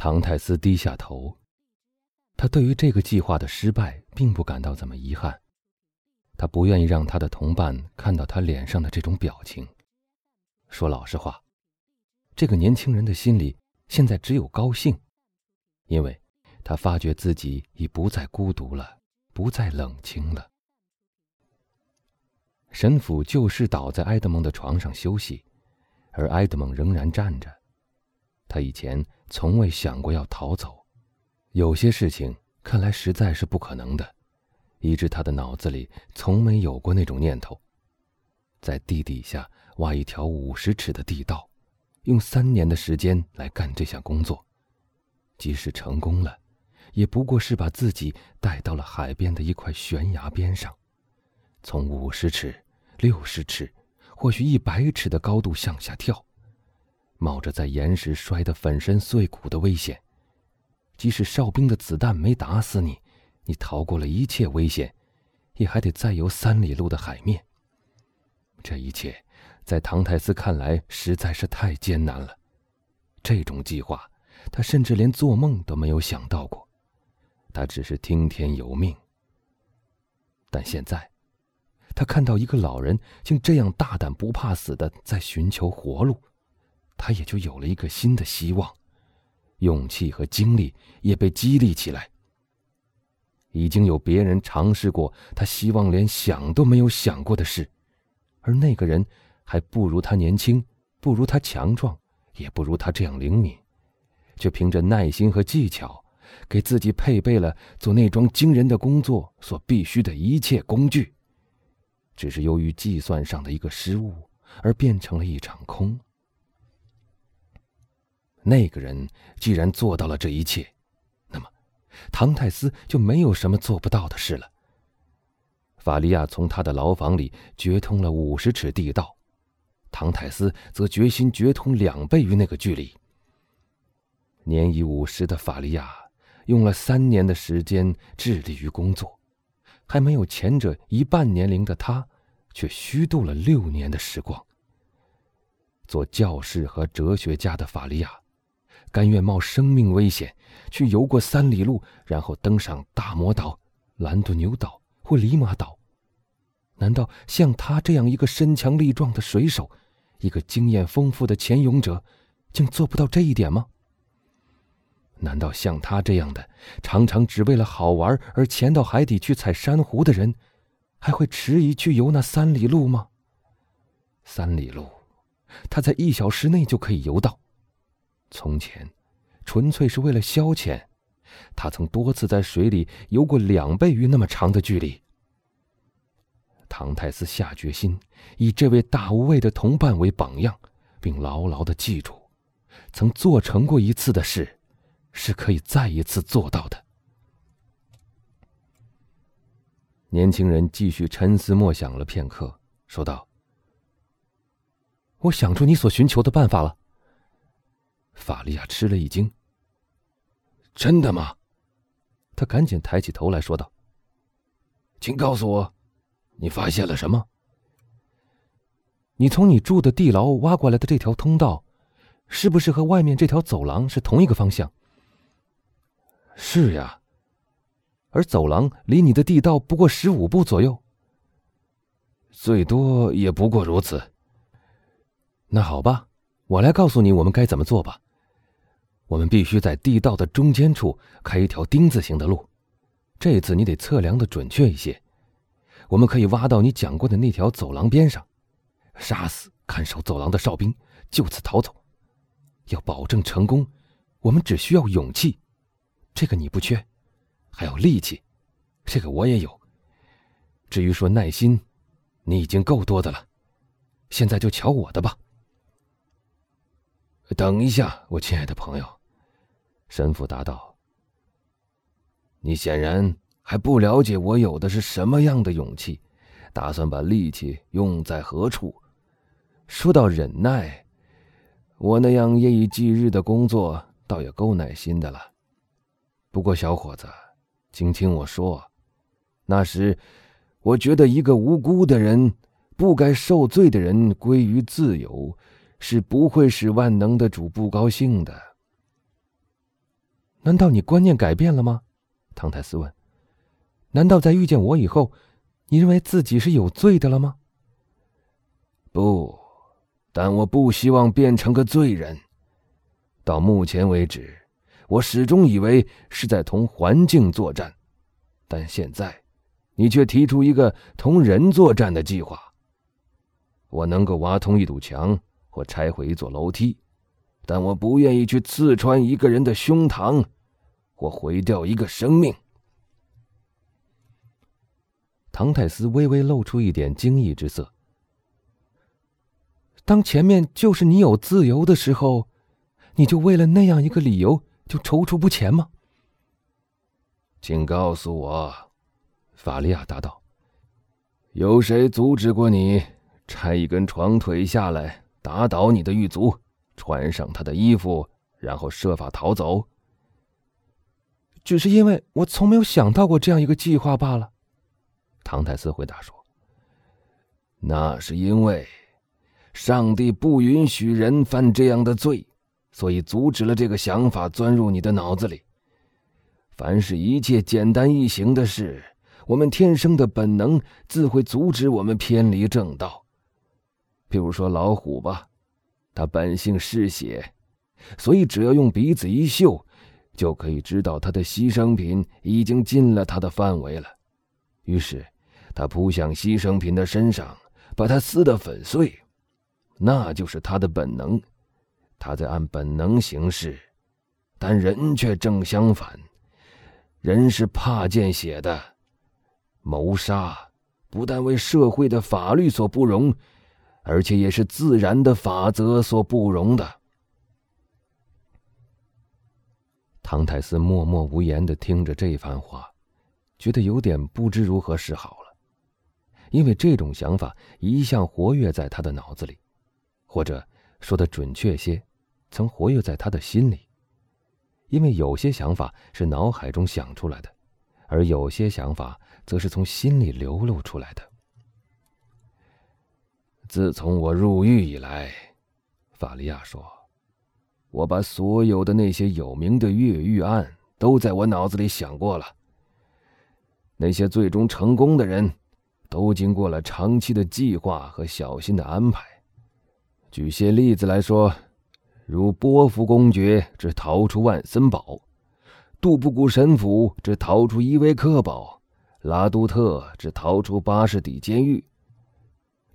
唐泰斯低下头，他对于这个计划的失败并不感到怎么遗憾。他不愿意让他的同伴看到他脸上的这种表情。说老实话，这个年轻人的心里现在只有高兴，因为他发觉自己已不再孤独了，不再冷清了。神父就是倒在埃德蒙的床上休息，而埃德蒙仍然站着。他以前从未想过要逃走，有些事情看来实在是不可能的，以致他的脑子里从没有过那种念头。在地底下挖一条五十尺的地道，用三年的时间来干这项工作，即使成功了，也不过是把自己带到了海边的一块悬崖边上，从五十尺、六十尺，或许一百尺的高度向下跳。冒着在岩石摔得粉身碎骨的危险，即使哨兵的子弹没打死你，你逃过了一切危险，也还得再游三里路的海面。这一切，在唐泰斯看来实在是太艰难了。这种计划，他甚至连做梦都没有想到过，他只是听天由命。但现在，他看到一个老人竟这样大胆不怕死的在寻求活路。他也就有了一个新的希望，勇气和精力也被激励起来。已经有别人尝试过他希望连想都没有想过的事，而那个人还不如他年轻，不如他强壮，也不如他这样灵敏，却凭着耐心和技巧，给自己配备了做那桩惊人的工作所必须的一切工具。只是由于计算上的一个失误，而变成了一场空。那个人既然做到了这一切，那么唐泰斯就没有什么做不到的事了。法利亚从他的牢房里掘通了五十尺地道，唐泰斯则决心掘通两倍于那个距离。年已五十的法利亚用了三年的时间致力于工作，还没有前者一半年龄的他，却虚度了六年的时光。做教士和哲学家的法利亚。甘愿冒生命危险去游过三里路，然后登上大魔岛、兰杜牛岛或里马岛。难道像他这样一个身强力壮的水手，一个经验丰富的潜泳者，竟做不到这一点吗？难道像他这样的常常只为了好玩而潜到海底去采珊瑚的人，还会迟疑去游那三里路吗？三里路，他在一小时内就可以游到。从前，纯粹是为了消遣，他曾多次在水里游过两倍于那么长的距离。唐太斯下决心以这位大无畏的同伴为榜样，并牢牢的记住，曾做成过一次的事，是可以再一次做到的。年轻人继续沉思默想了片刻，说道：“我想出你所寻求的办法了。”法利亚吃了一惊。真的吗？他赶紧抬起头来说道：“请告诉我，你发现了什么？你从你住的地牢挖过来的这条通道，是不是和外面这条走廊是同一个方向？”“是呀。”“而走廊离你的地道不过十五步左右。”“最多也不过如此。”“那好吧，我来告诉你我们该怎么做吧。”我们必须在地道的中间处开一条丁字形的路，这次你得测量的准确一些。我们可以挖到你讲过的那条走廊边上，杀死看守走廊的哨兵，就此逃走。要保证成功，我们只需要勇气，这个你不缺；还有力气，这个我也有。至于说耐心，你已经够多的了。现在就瞧我的吧。等一下，我亲爱的朋友。神父答道：“你显然还不了解我有的是什么样的勇气，打算把力气用在何处。说到忍耐，我那样夜以继日的工作倒也够耐心的了。不过，小伙子，请听我说，那时我觉得一个无辜的人、不该受罪的人归于自由，是不会使万能的主不高兴的。”难道你观念改变了吗？唐泰斯问。难道在遇见我以后，你认为自己是有罪的了吗？不，但我不希望变成个罪人。到目前为止，我始终以为是在同环境作战，但现在，你却提出一个同人作战的计划。我能够挖通一堵墙或拆毁一座楼梯，但我不愿意去刺穿一个人的胸膛，或毁掉一个生命。唐泰斯微微露出一点惊异之色。当前面就是你有自由的时候，你就为了那样一个理由就踌躇不前吗？请告诉我，法利亚答道：“有谁阻止过你拆一根床腿下来，打倒你的狱卒，穿上他的衣服，然后设法逃走？只是因为我从没有想到过这样一个计划罢了。”唐泰斯回答说：“那是因为，上帝不允许人犯这样的罪，所以阻止了这个想法钻入你的脑子里。凡是一切简单易行的事，我们天生的本能自会阻止我们偏离正道。比如说老虎吧，它本性嗜血，所以只要用鼻子一嗅，就可以知道他的牺牲品已经进了他的范围了。于是。”他扑向牺牲品的身上，把它撕得粉碎，那就是他的本能。他在按本能行事，但人却正相反。人是怕见血的，谋杀不但为社会的法律所不容，而且也是自然的法则所不容的。唐泰斯默默无言的听着这番话，觉得有点不知如何是好了。因为这种想法一向活跃在他的脑子里，或者说的准确些，曾活跃在他的心里。因为有些想法是脑海中想出来的，而有些想法则是从心里流露出来的。自从我入狱以来，法利亚说，我把所有的那些有名的越狱案都在我脑子里想过了。那些最终成功的人。都经过了长期的计划和小心的安排。举些例子来说，如波福公爵之逃出万森堡，杜布古神父之逃出伊维克堡，拉杜特之逃出巴士底监狱。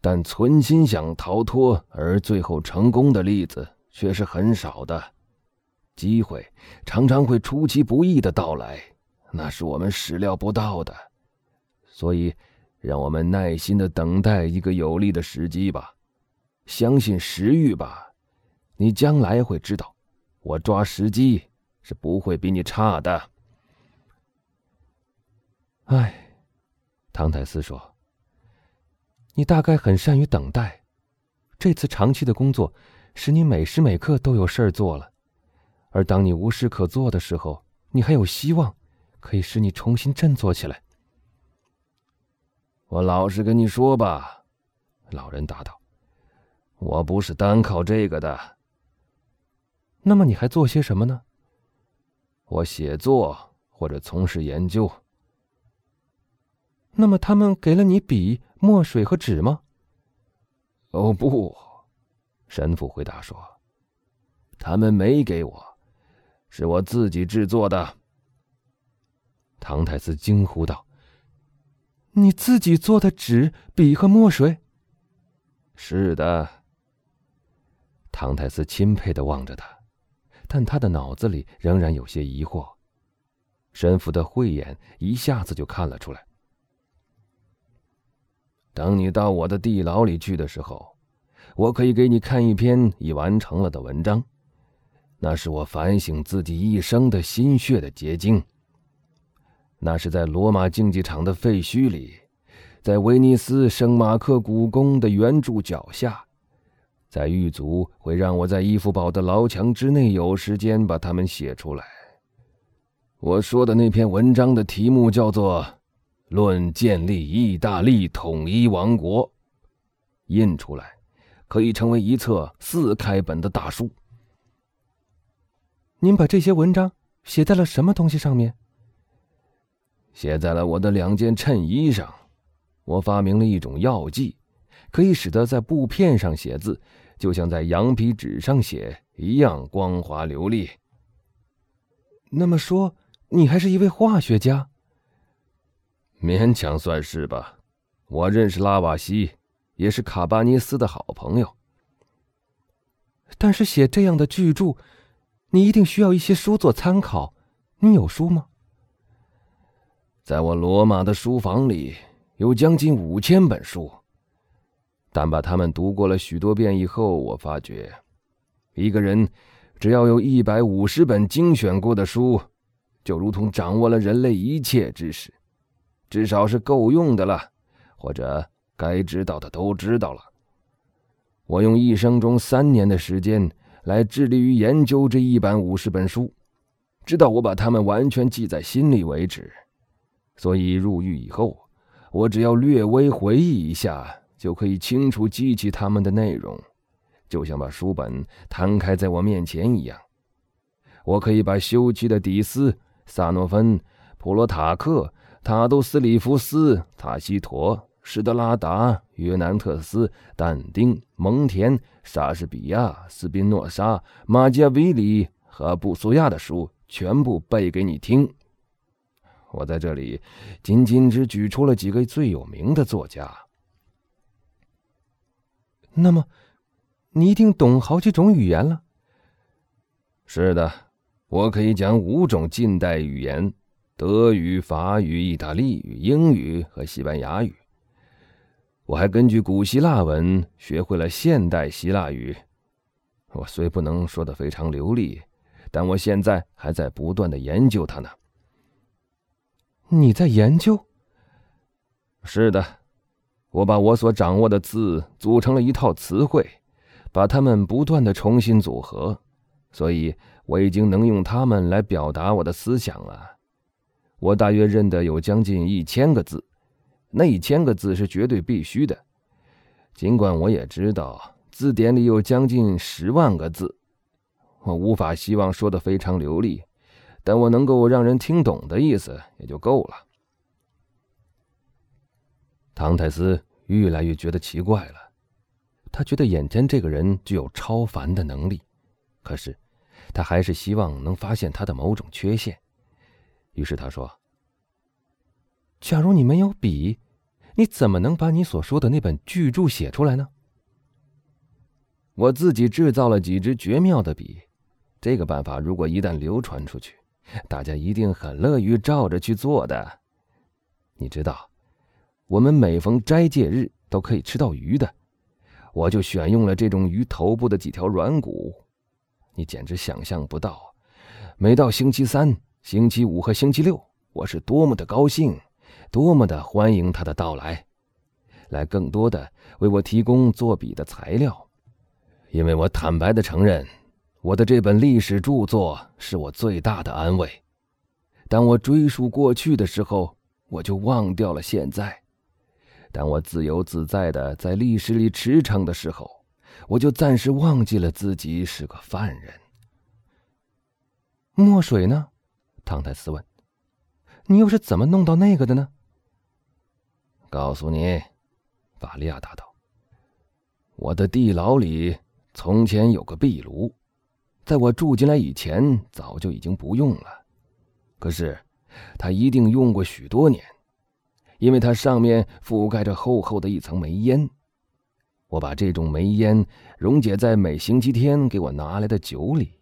但存心想逃脱而最后成功的例子却是很少的。机会常常会出其不意的到来，那是我们始料不到的。所以。让我们耐心的等待一个有利的时机吧，相信时遇吧，你将来会知道，我抓时机是不会比你差的。哎，唐泰斯说：“你大概很善于等待，这次长期的工作使你每时每刻都有事儿做了，而当你无事可做的时候，你还有希望，可以使你重新振作起来。”我老实跟你说吧，老人答道：“我不是单靠这个的。那么你还做些什么呢？我写作或者从事研究。那么他们给了你笔、墨水和纸吗？”“哦，不。”神父回答说，“他们没给我，是我自己制作的。”唐太斯惊呼道。你自己做的纸、笔和墨水。是的。唐太斯钦佩的望着他，但他的脑子里仍然有些疑惑。神父的慧眼一下子就看了出来。等你到我的地牢里去的时候，我可以给你看一篇已完成了的文章，那是我反省自己一生的心血的结晶。那是在罗马竞技场的废墟里，在威尼斯圣马克古宫的圆柱脚下，在狱卒会让我在伊夫堡的牢墙之内有时间把它们写出来。我说的那篇文章的题目叫做《论建立意大利统一王国》，印出来可以成为一册四开本的大书。您把这些文章写在了什么东西上面？写在了我的两件衬衣上。我发明了一种药剂，可以使得在布片上写字，就像在羊皮纸上写一样光滑流利。那么说，你还是一位化学家？勉强算是吧。我认识拉瓦锡，也是卡巴尼斯的好朋友。但是写这样的巨著，你一定需要一些书做参考。你有书吗？在我罗马的书房里有将近五千本书，但把它们读过了许多遍以后，我发觉，一个人只要有一百五十本精选过的书，就如同掌握了人类一切知识，至少是够用的了，或者该知道的都知道了。我用一生中三年的时间来致力于研究这一百五十本书，直到我把它们完全记在心里为止。所以入狱以后，我只要略微回忆一下，就可以清楚记起它们的内容，就像把书本摊开在我面前一样。我可以把休谟的底斯、萨诺芬、普罗塔克、塔杜斯里夫斯、塔西佗、施德拉达、约南特斯、但丁、蒙田、莎士比亚、斯宾诺莎、马基维里和布苏亚的书全部背给你听。我在这里仅仅只举出了几个最有名的作家。那么，你一定懂好几种语言了。是的，我可以讲五种近代语言：德语、法语、意大利语、英语和西班牙语。我还根据古希腊文学会了现代希腊语。我虽不能说的非常流利，但我现在还在不断的研究它呢。你在研究？是的，我把我所掌握的字组成了一套词汇，把它们不断的重新组合，所以我已经能用它们来表达我的思想了。我大约认得有将近一千个字，那一千个字是绝对必须的。尽管我也知道字典里有将近十万个字，我无法希望说的非常流利。但我能够让人听懂的意思也就够了。唐泰斯越来越觉得奇怪了，他觉得眼前这个人具有超凡的能力，可是他还是希望能发现他的某种缺陷。于是他说：“假如你没有笔，你怎么能把你所说的那本巨著写出来呢？”我自己制造了几支绝妙的笔，这个办法如果一旦流传出去，大家一定很乐于照着去做的。你知道，我们每逢斋戒日都可以吃到鱼的，我就选用了这种鱼头部的几条软骨。你简直想象不到，每到星期三、星期五和星期六，我是多么的高兴，多么的欢迎他的到来，来更多的为我提供作笔的材料，因为我坦白的承认。我的这本历史著作是我最大的安慰。当我追溯过去的时候，我就忘掉了现在；当我自由自在的在历史里驰骋的时候，我就暂时忘记了自己是个犯人。墨水呢？唐泰斯问。你又是怎么弄到那个的呢？告诉你，法利亚答道。我的地牢里从前有个壁炉。在我住进来以前，早就已经不用了。可是，它一定用过许多年，因为它上面覆盖着厚厚的一层煤烟。我把这种煤烟溶解在每星期天给我拿来的酒里。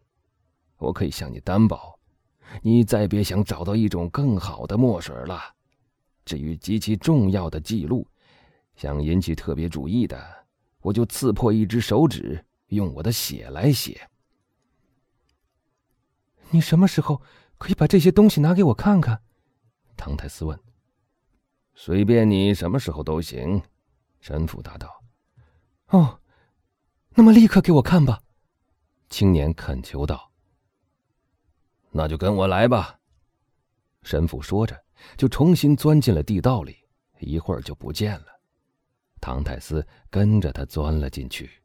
我可以向你担保，你再别想找到一种更好的墨水了。至于极其重要的记录，想引起特别注意的，我就刺破一只手指，用我的血来写。你什么时候可以把这些东西拿给我看看？唐泰斯问。随便你什么时候都行，神父答道。哦，那么立刻给我看吧，青年恳求道。那就跟我来吧，神父说着，就重新钻进了地道里，一会儿就不见了。唐太斯跟着他钻了进去。